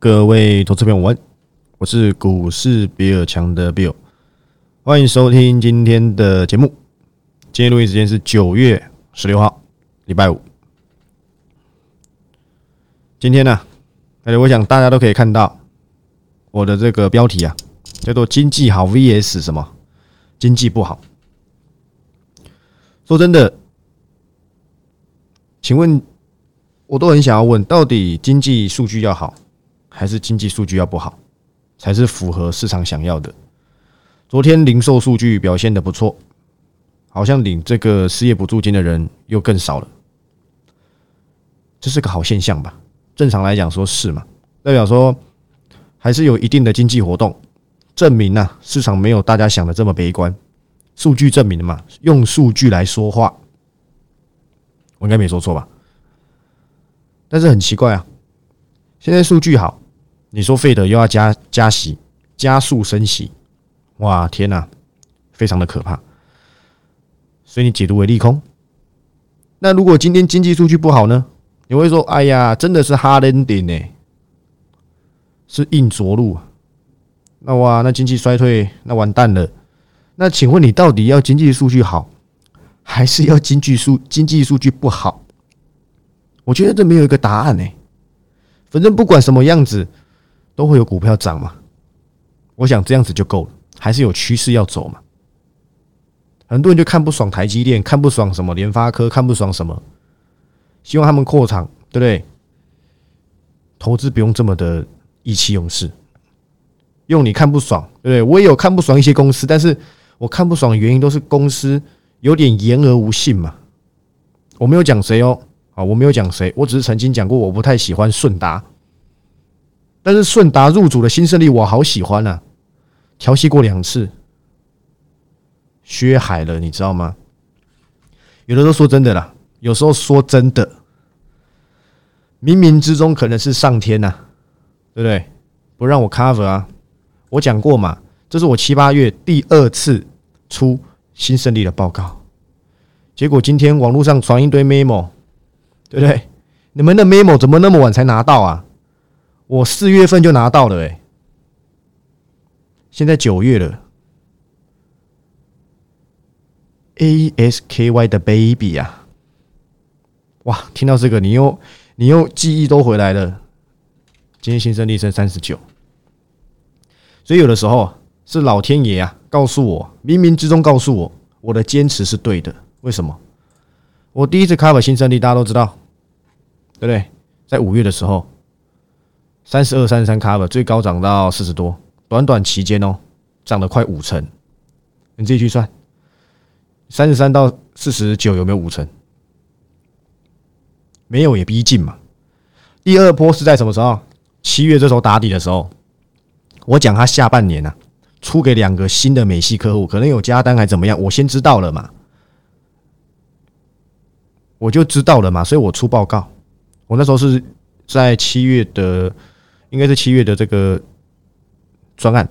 各位投资朋友们，我是股市比尔强的 Bill，欢迎收听今天的节目。今天录音时间是九月十六号，礼拜五。今天呢，而且，我想大家都可以看到我的这个标题啊，叫做“经济好 VS 什么经济不好”。说真的，请问，我都很想要问，到底经济数据要好？还是经济数据要不好，才是符合市场想要的。昨天零售数据表现的不错，好像领这个失业补助金的人又更少了，这是个好现象吧？正常来讲说是嘛，代表说还是有一定的经济活动，证明呢市场没有大家想的这么悲观。数据证明的嘛，用数据来说话，我应该没说错吧？但是很奇怪啊，现在数据好。你说费德又要加加息，加速升息，哇天哪，非常的可怕。所以你解读为利空。那如果今天经济数据不好呢？你会说，哎呀，真的是 hard ending 呢，是硬着陆。那哇，那经济衰退，那完蛋了。那请问你到底要经济数据好，还是要经济数经济数据不好？我觉得这没有一个答案呢。反正不管什么样子。都会有股票涨嘛？我想这样子就够了，还是有趋势要走嘛？很多人就看不爽台积电，看不爽什么联发科，看不爽什么，希望他们扩厂，对不对？投资不用这么的意气用事，用你看不爽，对不对？我也有看不爽一些公司，但是我看不爽的原因都是公司有点言而无信嘛。我没有讲谁哦，啊，我没有讲谁，我只是曾经讲过，我不太喜欢顺达。但是顺达入主的新胜利，我好喜欢啊！调戏过两次，薛海了，你知道吗？有的时候说真的啦，有时候说真的，冥冥之中可能是上天呐，对不对？不让我 cover 啊！我讲过嘛，这是我七八月第二次出新胜利的报告，结果今天网络上传一堆 memo，对不对？你们的 memo 怎么那么晚才拿到啊？我四月份就拿到了，哎，现在九月了。A S K Y 的 baby 啊，哇！听到这个，你又你又记忆都回来了。今天新生力升三十九，所以有的时候是老天爷啊，告诉我，冥冥之中告诉我，我的坚持是对的。为什么？我第一次 cover 新生力，大家都知道，对不对？在五月的时候。三十二、三十三 cover 最高涨到四十多，短短期间哦，涨了快五成。你自己去算，三十三到四十九有没有五成？没有也逼近嘛。第二波是在什么时候？七月这时候打底的时候，我讲他下半年呢，出给两个新的美系客户，可能有加单还怎么样，我先知道了嘛，我就知道了嘛，所以我出报告。我那时候是在七月的。应该是七月的这个专案，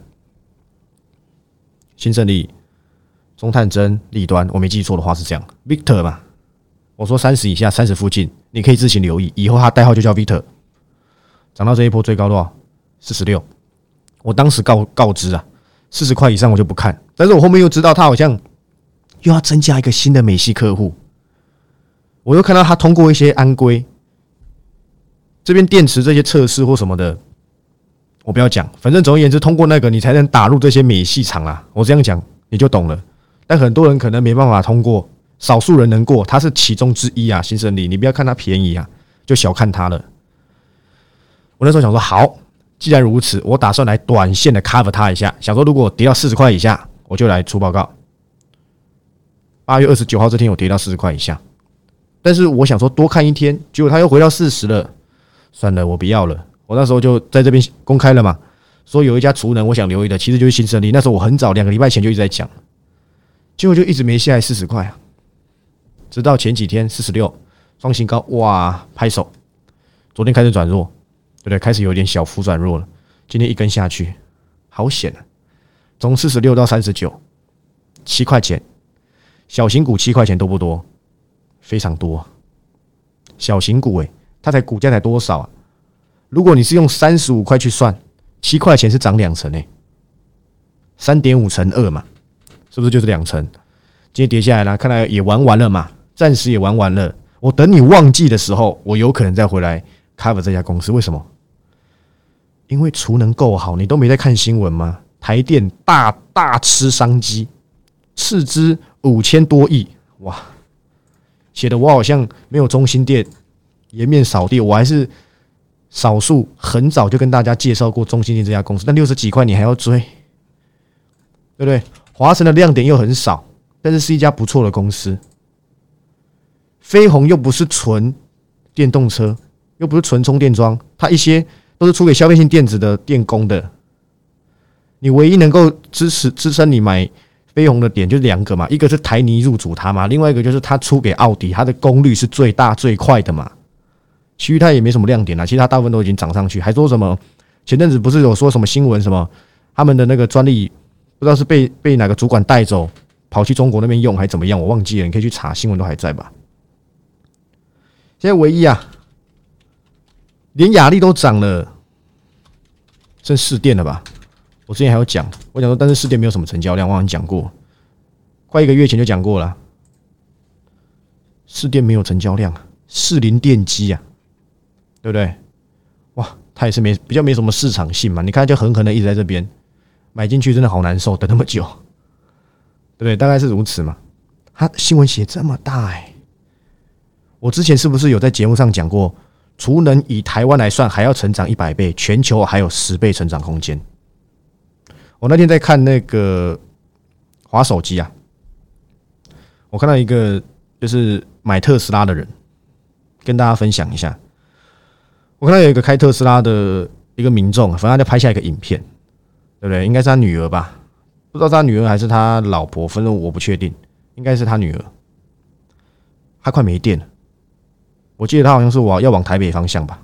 新胜利、中探针、利端，我没记错的话是这样，Victor 嘛，我说三十以下、三十附近，你可以自行留意，以后他代号就叫 Victor。涨到这一波最高多少？四十六。我当时告告知啊，四十块以上我就不看，但是我后面又知道他好像又要增加一个新的美系客户，我又看到他通过一些安规，这边电池这些测试或什么的。我不要讲，反正总而言之，通过那个你才能打入这些美系厂啊。我这样讲你就懂了。但很多人可能没办法通过，少数人能过，他是其中之一啊。新胜利，你不要看它便宜啊，就小看它了。我那时候想说，好，既然如此，我打算来短线的 cover 它一下。想说，如果跌到四十块以下，我就来出报告。八月二十九号这天，我跌到四十块以下，但是我想说多看一天，结果它又回到四十了。算了，我不要了。我那时候就在这边公开了嘛，说有一家厨能，我想留意的，其实就是新胜利。那时候我很早两个礼拜前就一直在讲，结果就一直没下来四十块啊，直到前几天四十六双新高，哇，拍手！昨天开始转弱，对不对？开始有点小幅转弱了。今天一根下去，好险啊！从四十六到三十九，七块钱，小型股七块钱多不多？非常多，小型股诶，它才股价才多少啊？如果你是用三十五块去算，七块钱是涨两成诶，三点五乘二嘛，是不是就是两成？今天跌下来了，看来也玩完了嘛，暂时也玩完了。我等你旺季的时候，我有可能再回来 cover 这家公司。为什么？因为储能够好，你都没在看新闻吗？台电大大吃商机，斥资五千多亿，哇！写的我好像没有中心店颜面扫地，我还是少数很早就跟大家介绍过中心店这家公司。但六十几块你还要追，对不对？华晨的亮点又很少，但是是一家不错的公司。飞鸿又不是纯电动车，又不是纯充电桩，它一些都是出给消费性电子的电工的。你唯一能够支持支撑你买飞鸿的点就是两个嘛，一个是台泥入主它嘛，另外一个就是它出给奥迪，它的功率是最大最快的嘛。其余它也没什么亮点啊，其实它大部分都已经涨上去，还说什么前阵子不是有说什么新闻什么他们的那个专利不知道是被被哪个主管带走跑去中国那边用还怎么样，我忘记了，你可以去查新闻都还在吧。现在唯一啊，连雅力都涨了，剩四电了吧？我之前还有讲，我讲说，但是四电没有什么成交量，我好像讲过，快一个月前就讲过了。四电没有成交量，四零电机啊，对不对？哇，它也是没比较没什么市场性嘛。你看，就狠狠的一直在这边买进去，真的好难受，等那么久，对不对？大概是如此嘛。它新闻写这么大哎，我之前是不是有在节目上讲过，除能以台湾来算，还要成长一百倍，全球还有十倍成长空间。我那天在看那个滑手机啊，我看到一个就是买特斯拉的人，跟大家分享一下。我看到有一个开特斯拉的一个民众，反正他就拍下一个影片，对不对？应该是他女儿吧？不知道他女儿还是他老婆，反正我不确定，应该是他女儿。他快没电了，我记得他好像是往要往台北方向吧。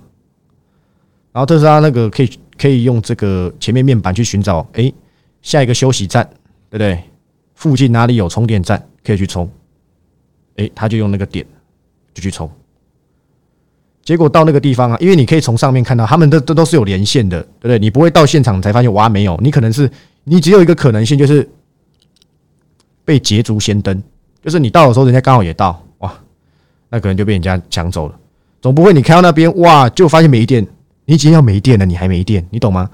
然后特斯拉那个可以可以用这个前面面板去寻找，哎。下一个休息站，对不对？附近哪里有充电站可以去充？诶，他就用那个点就去充。结果到那个地方啊，因为你可以从上面看到，他们都都都是有连线的，对不对？你不会到现场才发现哇没有，你可能是你只有一个可能性，就是被捷足先登，就是你到的时候人家刚好也到，哇，那可能就被人家抢走了。总不会你开到那边哇就发现没电，你已经要没电了，你还没电，你懂吗？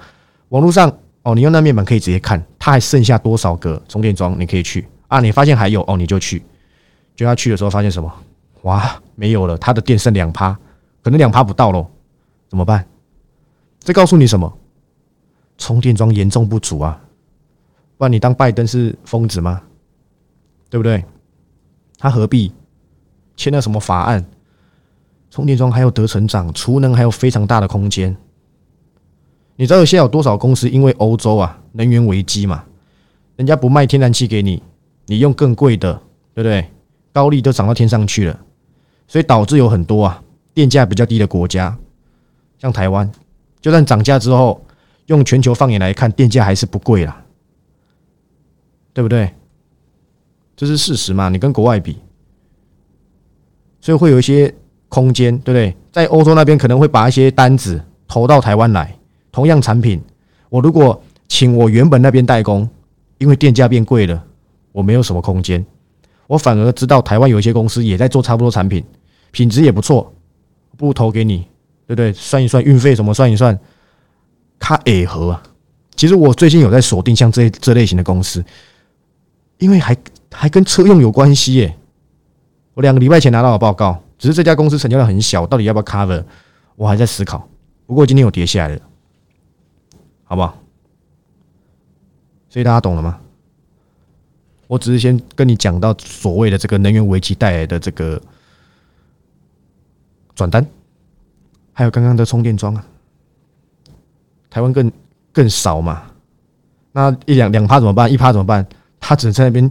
网络上。哦，你用那面板可以直接看，它还剩下多少个充电桩，你可以去啊。你发现还有哦，你就去。就要去的时候发现什么？哇，没有了，它的电剩两趴，可能两趴不到喽，怎么办？这告诉你什么？充电桩严重不足啊！不然你当拜登是疯子吗？对不对？他何必签了什么法案？充电桩还有得成长，储能还有非常大的空间。你知道现在有多少公司因为欧洲啊能源危机嘛，人家不卖天然气给你，你用更贵的，对不对？高利都涨到天上去了，所以导致有很多啊电价比较低的国家，像台湾，就算涨价之后，用全球放眼来看，电价还是不贵啦，对不对？这是事实嘛？你跟国外比，所以会有一些空间，对不对？在欧洲那边可能会把一些单子投到台湾来。同样产品，我如果请我原本那边代工，因为电价变贵了，我没有什么空间。我反而知道台湾有一些公司也在做差不多产品，品质也不错，不投给你，对不对？算一算运费什么，算一算，卡也合啊。其实我最近有在锁定像这这类型的公司，因为还还跟车用有关系耶。我两个礼拜前拿到的报告，只是这家公司成交量很小，到底要不要 cover？我还在思考。不过今天有跌下来了。好不好？所以大家懂了吗？我只是先跟你讲到所谓的这个能源危机带来的这个转单，还有刚刚的充电桩啊，台湾更更少嘛？那一两两趴怎么办？一趴怎么办？他只能在那边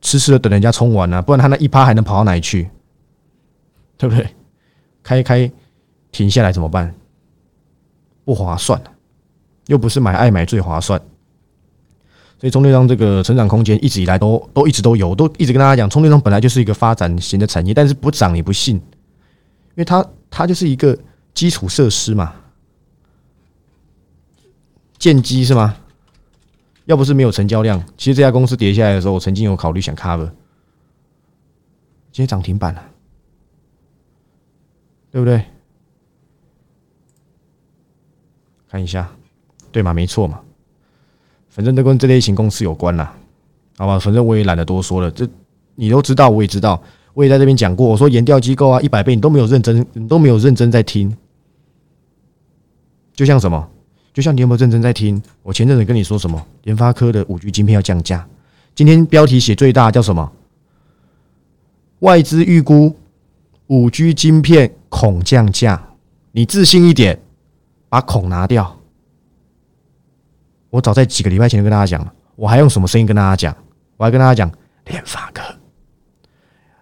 痴痴的等人家充完啊，不然他那一趴还能跑到哪里去？对不对？开一开停下来怎么办？不划算又不是买爱买最划算，所以充电桩这个成长空间一直以来都都一直都有，都一直跟大家讲，充电桩本来就是一个发展型的产业，但是不涨你不信，因为它它就是一个基础设施嘛，建机是吗？要不是没有成交量，其实这家公司跌下来的时候，我曾经有考虑想 cover。今天涨停板了，对不对？看一下，对吗？没错嘛，反正都跟这类型公司有关啦，好吧？反正我也懒得多说了，这你都知道，我也知道，我也在这边讲过。我说研调机构啊，一百倍你都没有认真，你都没有认真在听，就像什么？就像你有没有认真在听？我前阵子跟你说什么？联发科的五 G 晶片要降价。今天标题写最大叫什么？外资预估五 G 晶片恐降价。你自信一点，把恐拿掉。我早在几个礼拜前就跟大家讲了，我还用什么声音跟大家讲？我还跟大家讲，联发科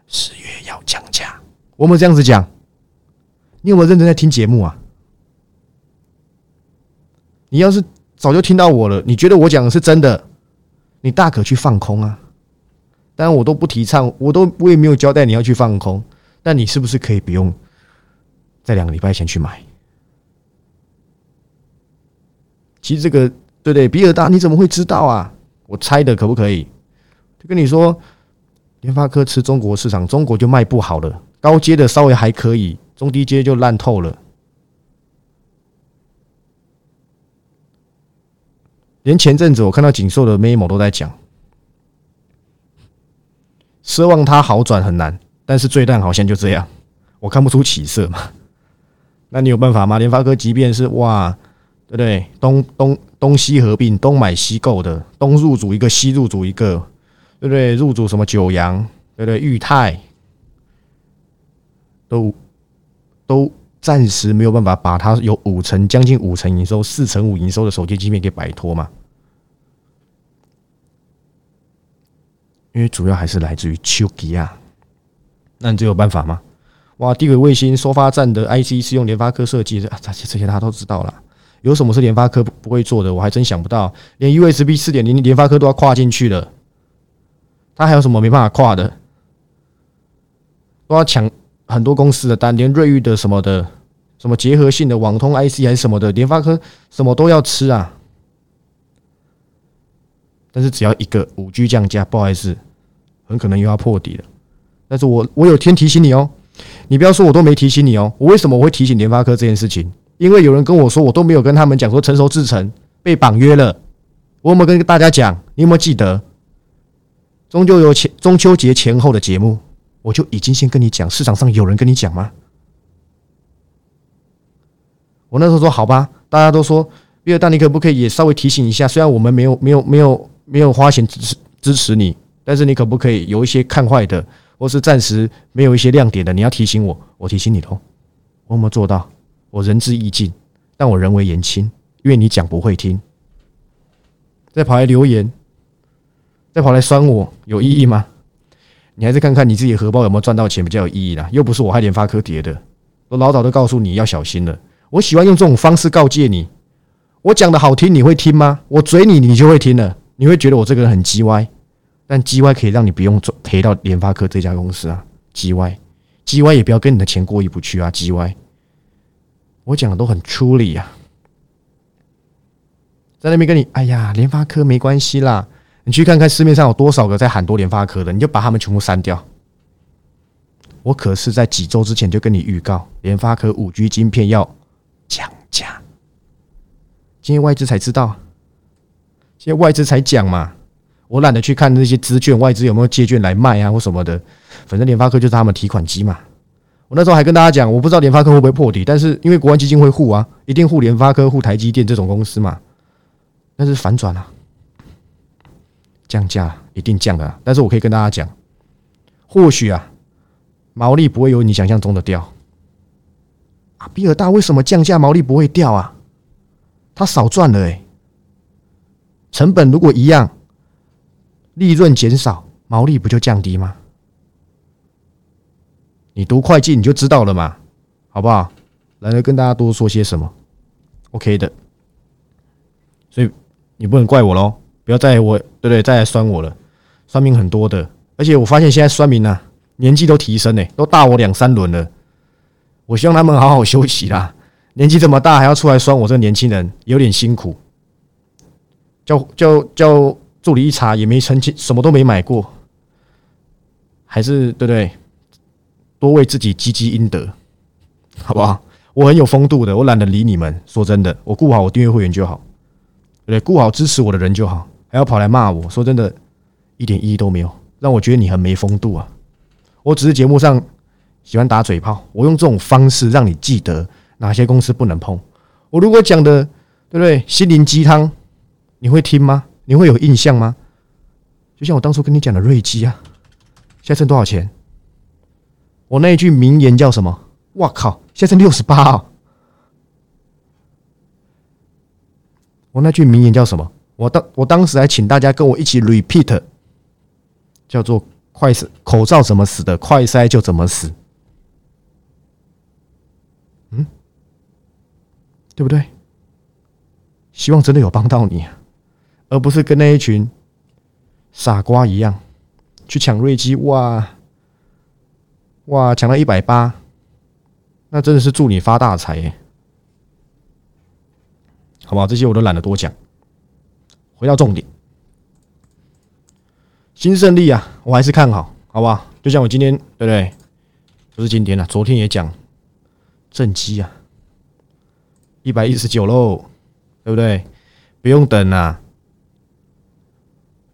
十月要降价。我有没有这样子讲？你有没有认真在听节目啊？你要是早就听到我了，你觉得我讲的是真的，你大可去放空啊。当然我都不提倡，我都我也没有交代你要去放空。但你是不是可以不用在两个礼拜前去买？其实这个对对？比尔大你怎么会知道啊？我猜的可不可以？就跟你说，联发科吃中国市场，中国就卖不好了。高阶的稍微还可以，中低阶就烂透了。连前阵子我看到锦绣的 memo 都在讲，奢望它好转很难，但是最淡好像就这样，我看不出起色嘛。那你有办法吗？联发科即便是哇，对不对？东东东西合并，东买西购的，东入主一个，西入主一个，对不对？入主什么九阳，对不对？裕泰，都都。暂时没有办法把它有五成将近五成营收、四成五营收的手机芯片给摆脱嘛？因为主要还是来自于丘吉亚。那你这有办法吗？哇，地轨卫星收发站的 IC 是用联发科设计的，这些这些他都知道了。有什么是联发科不会做的？我还真想不到。连 USB 四点零联发科都要跨进去了，他还有什么没办法跨的？都要抢。很多公司的单，连瑞昱的什么的，什么结合性的网通 IC 还是什么的，联发科什么都要吃啊。但是只要一个五 G 降价，不好意思，很可能又要破底了。但是我我有天提醒你哦，你不要说我都没提醒你哦。我为什么我会提醒联发科这件事情？因为有人跟我说，我都没有跟他们讲说成熟制成被绑约了。我有没有跟大家讲？你有没有记得？终究有前中秋节前后的节目。我就已经先跟你讲，市场上有人跟你讲吗？我那时候说好吧，大家都说，比尔大，你可不可以也稍微提醒一下？虽然我们没有没有没有没有花钱支持支持你，但是你可不可以有一些看坏的，或是暂时没有一些亮点的，你要提醒我，我提醒你喽。我有没有做到？我仁至义尽，但我人为言轻，因为你讲不会听，再跑来留言，再跑来酸我，有意义吗？你还是看看你自己荷包有没有赚到钱比较有意义啦，又不是我害联发科跌的，我老早都告诉你要小心了。我喜欢用这种方式告诫你，我讲的好听你会听吗？我嘴你你就会听了，你会觉得我这个人很鸡歪，但鸡歪可以让你不用赔到联发科这家公司啊，鸡歪，鸡歪也不要跟你的钱过意不去啊，鸡歪。我讲的都很粗理呀，在那边跟你，哎呀，联发科没关系啦。你去看看市面上有多少个在喊多联发科的，你就把他们全部删掉。我可是在几周之前就跟你预告，联发科五 G 晶片要降价。今天外资才知道，现在外资才讲嘛。我懒得去看那些资券，外资有没有借券来卖啊或什么的。反正联发科就是他们提款机嘛。我那时候还跟大家讲，我不知道联发科会不会破底，但是因为国安基金会护啊，一定护联发科、护台积电这种公司嘛。但是反转了。降价一定降的，但是我可以跟大家讲，或许啊，毛利不会有你想象中的掉。啊，比尔大为什么降价毛利不会掉啊？他少赚了哎，成本如果一样，利润减少，毛利不就降低吗？你读会计你就知道了嘛，好不好？懒得跟大家多说些什么？OK 的，所以你不能怪我喽。不要再我对不对？再来酸我了，酸民很多的，而且我发现现在酸民呢，年纪都提升呢，都大我两三轮了。我希望他们好好休息啦，年纪这么大还要出来酸我，这个年轻人有点辛苦。叫叫叫助理一查也没澄清，什么都没买过，还是对不对？多为自己积积阴德，好不好？我很有风度的，我懒得理你们。说真的，我顾好我订阅会员就好，对，顾好支持我的人就好，还要跑来骂我说真的，一点意义都没有，让我觉得你很没风度啊！我只是节目上喜欢打嘴炮，我用这种方式让你记得哪些公司不能碰。我如果讲的对不对？心灵鸡汤。你会听吗？你会有印象吗？就像我当初跟你讲的瑞基啊，现在剩多少钱？我那一句名言叫什么？哇靠！现在剩六十八哦。我那句名言叫什么？我当我当时还请大家跟我一起 repeat，叫做“快死口罩怎么死的，快塞就怎么死”。嗯，对不对？希望真的有帮到你。而不是跟那一群傻瓜一样去抢瑞基，哇哇抢到一百八，那真的是祝你发大财耶！好不好？这些我都懒得多讲。回到重点，新胜利啊，我还是看好，好不好？就像我今天对不对？不是今天了，昨天也讲正机啊，一百一十九喽，对不对？不用等啊。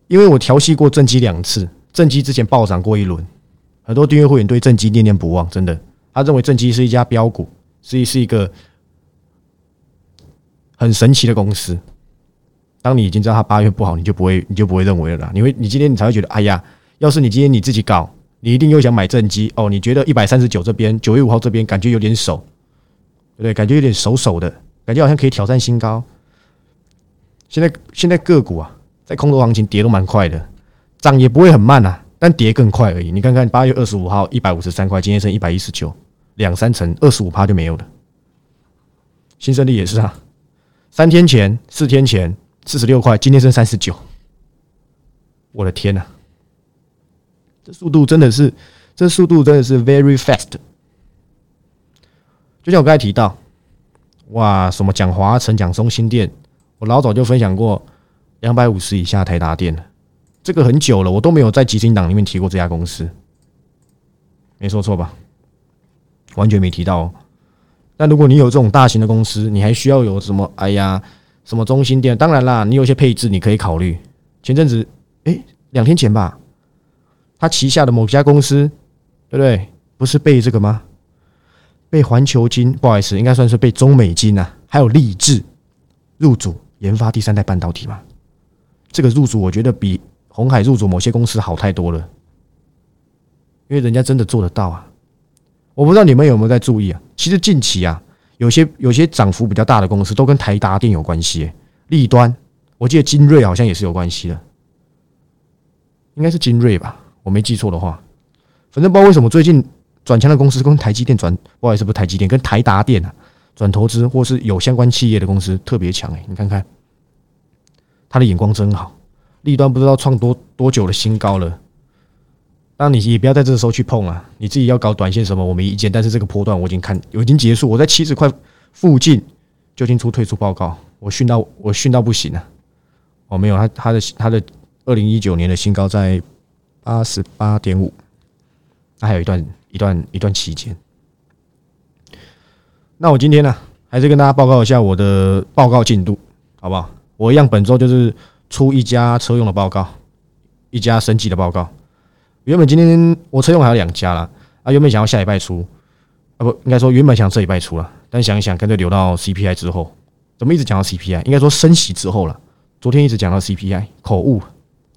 因为我调戏过正机两次，正机之前暴涨过一轮，很多订阅会员对正机念念不忘，真的，他认为正机是一家标股，是是一个很神奇的公司。当你已经知道它八月不好，你就不会，你就不会认为了啦。你会，你今天你才会觉得，哎呀，要是你今天你自己搞，你一定又想买正机哦。你觉得一百三十九这边，九月五号这边感觉有点手，对不对？感觉有点手手的感觉，好像可以挑战新高。现在现在个股啊。在空头行情跌都蛮快的，涨也不会很慢啊，但跌更快而已。你看看八月二十五号一百五十三块，今天剩一百一十九，两三成，二十五趴就没有了。新胜利也是啊，三天前、四天前四十六块，今天剩三十九。我的天呐，这速度真的是，这速度真的是 very fast。就像我刚才提到，哇，什么讲华城、讲中心店，我老早就分享过。两百五十以下台达店了这个很久了，我都没有在集星档里面提过这家公司，没说错吧？完全没提到。但如果你有这种大型的公司，你还需要有什么？哎呀，什么中心店？当然啦，你有些配置你可以考虑。前阵子，哎，两天前吧，他旗下的某家公司，对不对？不是被这个吗？被环球金，不好意思，应该算是被中美金啊，还有立志入主研发第三代半导体嘛。这个入主我觉得比红海入主某些公司好太多了，因为人家真的做得到啊！我不知道你们有没有在注意啊？其实近期啊，有些有些涨幅比较大的公司都跟台达电有关系。立端，我记得金瑞好像也是有关系的，应该是金瑞吧？我没记错的话，反正不知道为什么最近转强的公司跟台积电转，不好意思，不是台积电，跟台达电啊转投资或是有相关企业的公司特别强哎，你看看。他的眼光真好，利端不知道创多多久的新高了。当你也不要在这个时候去碰啊！你自己要搞短线什么，我没意见。但是这个波段我已经看，我已经结束。我在七十块附近就听出退出报告，我训到我训到不行了。哦，没有，他他的他的二零一九年的新高在八十八点五，那还有一段一段一段期间。那我今天呢，还是跟大家报告一下我的报告进度，好不好？我一样，本周就是出一家车用的报告，一家升级的报告。原本今天我车用还有两家了啊，原本想要下礼拜出啊，不应该说原本想这礼拜出了，但想一想，干脆留到 CPI 之后。怎么一直讲到 CPI？应该说升息之后了。昨天一直讲到 CPI，口误，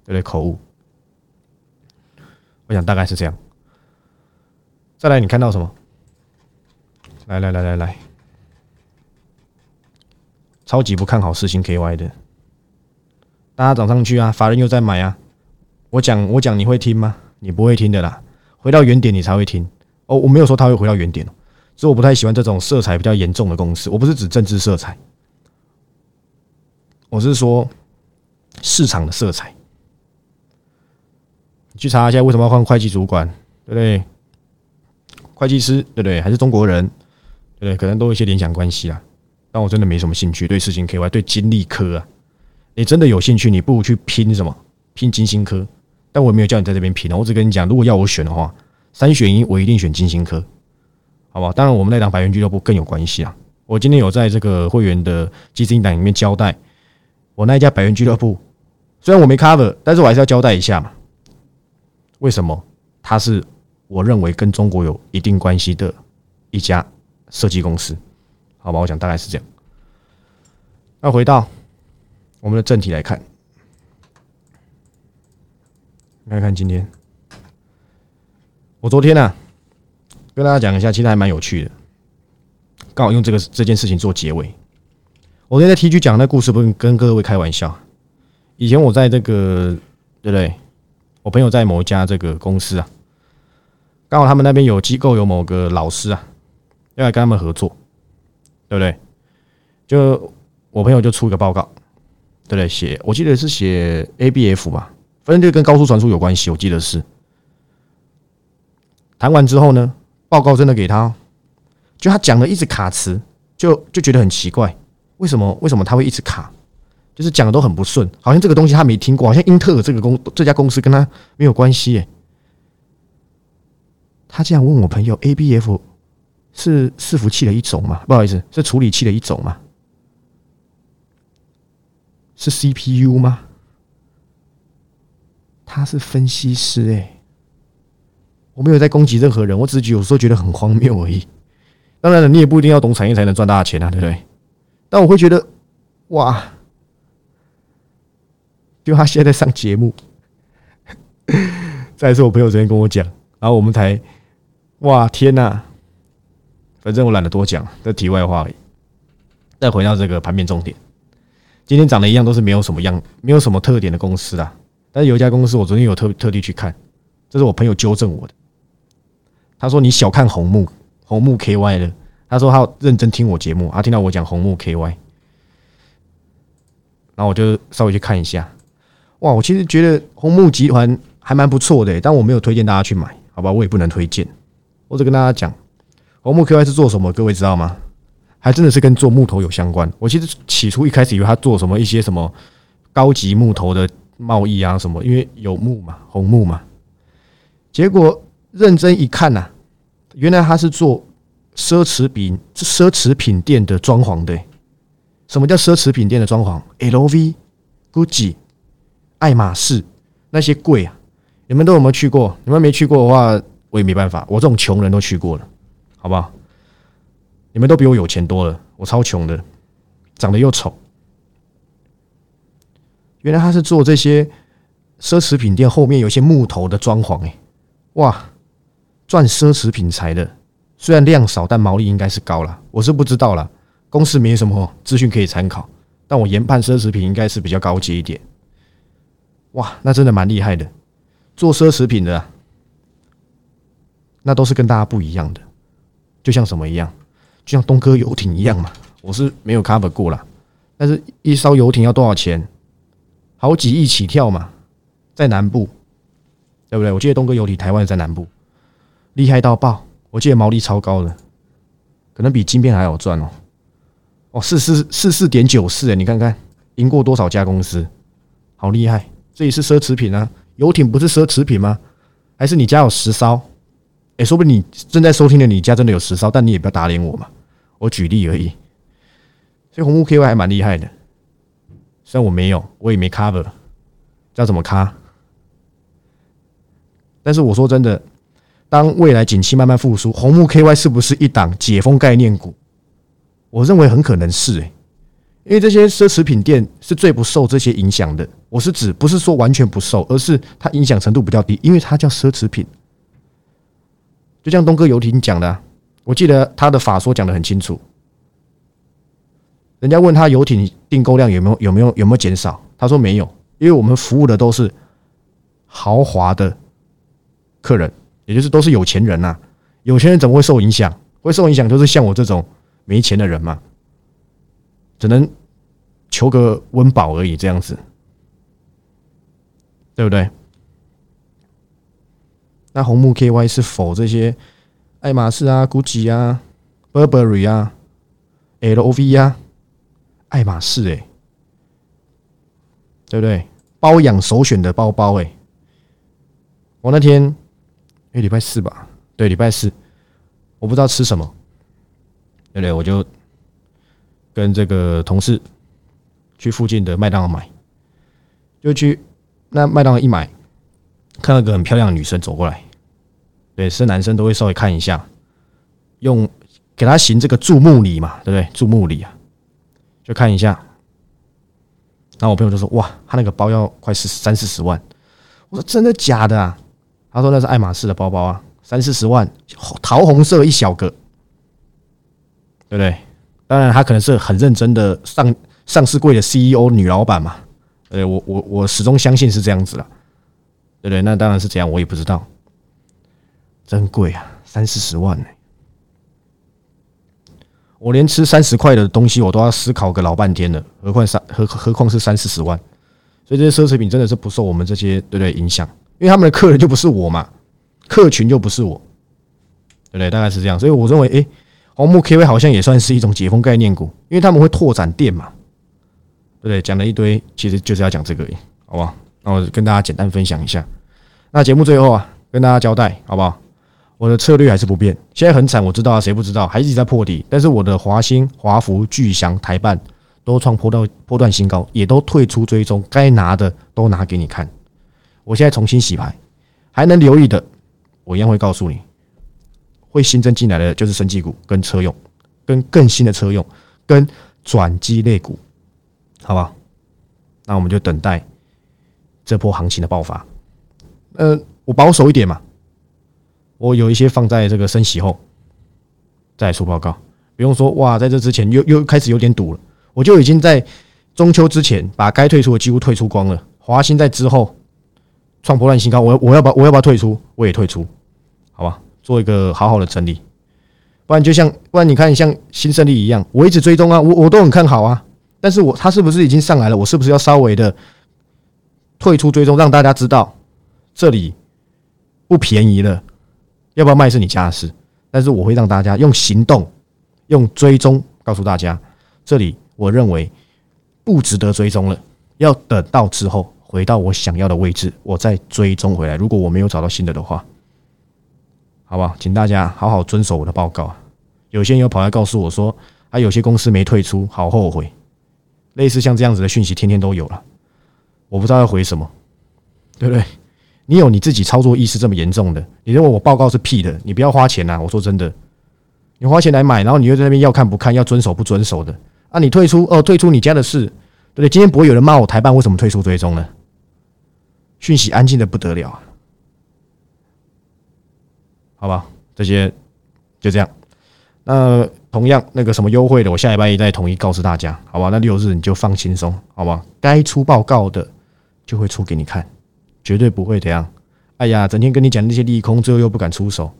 对不对？口误。我想大概是这样。再来，你看到什么？来来来来来。超级不看好四星 KY 的，大家涨上去啊，法人又在买啊。我讲我讲你会听吗？你不会听的啦。回到原点你才会听哦。我没有说他会回到原点，所以我不太喜欢这种色彩比较严重的公司。我不是指政治色彩，我是说市场的色彩。你去查一下为什么要换会计主管，对不对？会计师，对不对？还是中国人，对不对？可能都有一些联想关系啊。但我真的没什么兴趣对事情 KY 对金利科啊，你真的有兴趣，你不如去拼什么？拼金星科。但我没有叫你在这边拼，我只跟你讲，如果要我选的话，三选一，我一定选金星科，好不好？当然，我们那档百元俱乐部更有关系啊。我今天有在这个会员的基金档里面交代，我那一家百元俱乐部，虽然我没 cover，但是我还是要交代一下嘛。为什么？它是我认为跟中国有一定关系的一家设计公司，好吧？我讲大概是这样。那回到我们的正题来看，看看今天，我昨天呢跟大家讲一下，其实还蛮有趣的。刚好用这个这件事情做结尾。我昨天在 T G 讲那故事，不是跟各位开玩笑。以前我在这个，对不对？我朋友在某一家这个公司啊，刚好他们那边有机构有某个老师啊，要来跟他们合作，对不对？就我朋友就出一个报告，对不对？写我记得是写 A B F 吧，反正就跟高速传输有关系，我记得是。谈完之后呢，报告真的给他。就他讲的一直卡词，就就觉得很奇怪，为什么为什么他会一直卡？就是讲的都很不顺，好像这个东西他没听过，好像英特尔这个公这家公司跟他没有关系。耶。他这样问我朋友，A B F 是伺服器的一种吗？不好意思，是处理器的一种吗？是 C P U 吗？他是分析师哎，我没有在攻击任何人，我只是有时候觉得很荒谬而已。当然了，你也不一定要懂产业才能赚大钱啊，对不对？但我会觉得，哇，就他现在上节目，再是我朋友昨天跟我讲，然后我们才，哇，天哪！反正我懒得多讲，这题外话而已。再回到这个盘面重点，今天涨的一样都是没有什么样、没有什么特点的公司啦。但是有一家公司，我昨天有特特地去看，这是我朋友纠正我的，他说你小看红木。红木 KY 的，他说他认真听我节目，他听到我讲红木 KY，然后我就稍微去看一下，哇，我其实觉得红木集团还蛮不错的，但我没有推荐大家去买，好吧，我也不能推荐。我只跟大家讲，红木 KY 是做什么，各位知道吗？还真的是跟做木头有相关。我其实起初一开始以为他做什么一些什么高级木头的贸易啊什么，因为有木嘛，红木嘛，结果认真一看呐。原来他是做奢侈品、奢侈品店的装潢的。什么叫奢侈品店的装潢？LV、GUCCI、爱马仕那些贵啊！你们都有没有去过？你们没去过的话，我也没办法。我这种穷人都去过了，好不好？你们都比我有钱多了，我超穷的，长得又丑。原来他是做这些奢侈品店后面有些木头的装潢，哎，哇！赚奢侈品财的，虽然量少，但毛利应该是高了。我是不知道了，公司没什么资讯可以参考，但我研判奢侈品应该是比较高阶一点。哇，那真的蛮厉害的，做奢侈品的，那都是跟大家不一样的。就像什么一样，就像东哥游艇一样嘛。我是没有 cover 过了，但是一艘游艇要多少钱？好几亿起跳嘛，在南部，对不对？我记得东哥游艇台湾在南部。厉害到爆！我记得毛利超高的，可能比金片还好赚哦。哦，四四四四点九四哎，你看看赢过多少家公司，好厉害！这也是奢侈品啊，游艇不是奢侈品吗？还是你家有十艘？哎，说不定你正在收听的你家真的有十艘，但你也不要打脸我嘛。我举例而已。所以红木 KY 还蛮厉害的，虽然我没有，我也没 cover，叫怎么 cover？但是我说真的。当未来景气慢慢复苏，红木 KY 是不是一档解封概念股？我认为很可能是诶，因为这些奢侈品店是最不受这些影响的。我是指不是说完全不受，而是它影响程度比较低，因为它叫奢侈品。就像东哥游艇讲的，我记得他的法说讲的很清楚。人家问他游艇订购量有没有有没有有没有减少，他说没有，因为我们服务的都是豪华的客人。也就是都是有钱人呐，有钱人怎么会受影响？会受影响就是像我这种没钱的人嘛，只能求个温饱而已，这样子，对不对？那红木 KY 是否这些爱马仕啊、GUCCI 啊、Burberry 啊、LV 啊、爱马仕？哎，对不对？包养首选的包包，哎，我那天，哎，礼拜四吧，对，礼拜四，我不知道吃什么，对不对？我就跟这个同事去附近的麦当劳买，就去那麦当劳一买，看到个很漂亮的女生走过来，对，是男生都会稍微看一下，用给她行这个注目礼嘛，对不对？注目礼啊，就看一下。然后我朋友就说：“哇，他那个包要快四三四十万。”我说：“真的假的啊？”他说：“那是爱马仕的包包啊，三四十万，桃红色一小个，对不对？当然，他可能是很认真的上上市柜的 CEO 女老板嘛。呃，我我我始终相信是这样子了，对不对？那当然是这样，我也不知道，真贵啊，三四十万呢。”我连吃三十块的东西，我都要思考个老半天了，何况三何何况是三四十万，所以这些奢侈品真的是不受我们这些对不对影响？因为他们的客人就不是我嘛，客群就不是我，对不对？大概是这样，所以我认为，哎，红木 KV 好像也算是一种解封概念股，因为他们会拓展店嘛，对不对？讲了一堆，其实就是要讲这个，好不好？那我跟大家简单分享一下。那节目最后啊，跟大家交代，好不好？我的策略还是不变，现在很惨，我知道啊，谁不知道？还一直在破底，但是我的华兴、华福、巨翔、台办都创破到破断新高，也都退出追踪，该拿的都拿给你看。我现在重新洗牌，还能留意的，我一样会告诉你。会新增进来的就是生技股、跟车用、跟更新的车用、跟转机类股，好不好？那我们就等待这波行情的爆发。呃，我保守一点嘛。我有一些放在这个升息后再出报告，不用说哇，在这之前又又开始有点堵了，我就已经在中秋之前把该退出的几乎退出光了。华兴在之后创破烂新高，我我要把我要不要退出？我也退出，好吧，做一个好好的整理，不然就像不然你看像新胜利一样，我一直追踪啊，我我都很看好啊，但是我他是不是已经上来了？我是不是要稍微的退出追踪，让大家知道这里不便宜了？要不要卖是你家的事，但是我会让大家用行动、用追踪告诉大家，这里我认为不值得追踪了，要等到之后回到我想要的位置，我再追踪回来。如果我没有找到新的的话，好不好？请大家好好遵守我的报告。有些人又跑来告诉我说，啊，有些公司没退出，好后悔。类似像这样子的讯息，天天都有了，我不知道要回什么，对不对？你有你自己操作意识这么严重的？你认为我报告是屁的？你不要花钱呐！我说真的，你花钱来买，然后你又在那边要看不看，要遵守不遵守的啊？你退出哦，退出你家的事，对不对？今天不会有人骂我台办为什么退出追踪呢？讯息安静的不得了，好吧？这些就这样。那同样那个什么优惠的，我下礼拜一再统一告诉大家，好吧？那六日你就放轻松，好吧？该出报告的就会出给你看。绝对不会这样。哎呀，整天跟你讲那些利空，最后又不敢出手。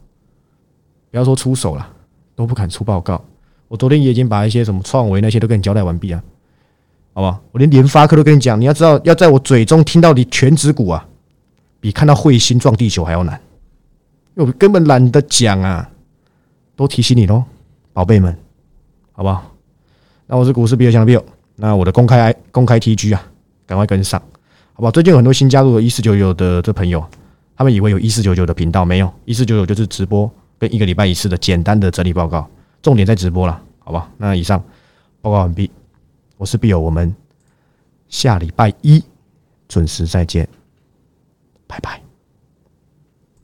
不要说出手了，都不敢出报告。我昨天也已经把一些什么创维那些都跟你交代完毕啊，好吧？我连联发科都跟你讲，你要知道，要在我嘴中听到你全指股啊，比看到彗星撞地球还要难。我根本懒得讲啊，都提醒你喽，宝贝们，好不好？那我是股市比尔强的 Bill，那我的公开公开 TG 啊，赶快跟上。好吧，最近有很多新加入的一四九九的这朋友，他们以为有一四九九的频道，没有一四九九就是直播跟一个礼拜一次的简单的整理报告，重点在直播了，好吧？那以上报告完毕，我是 Bill，我们下礼拜一准时再见。拜拜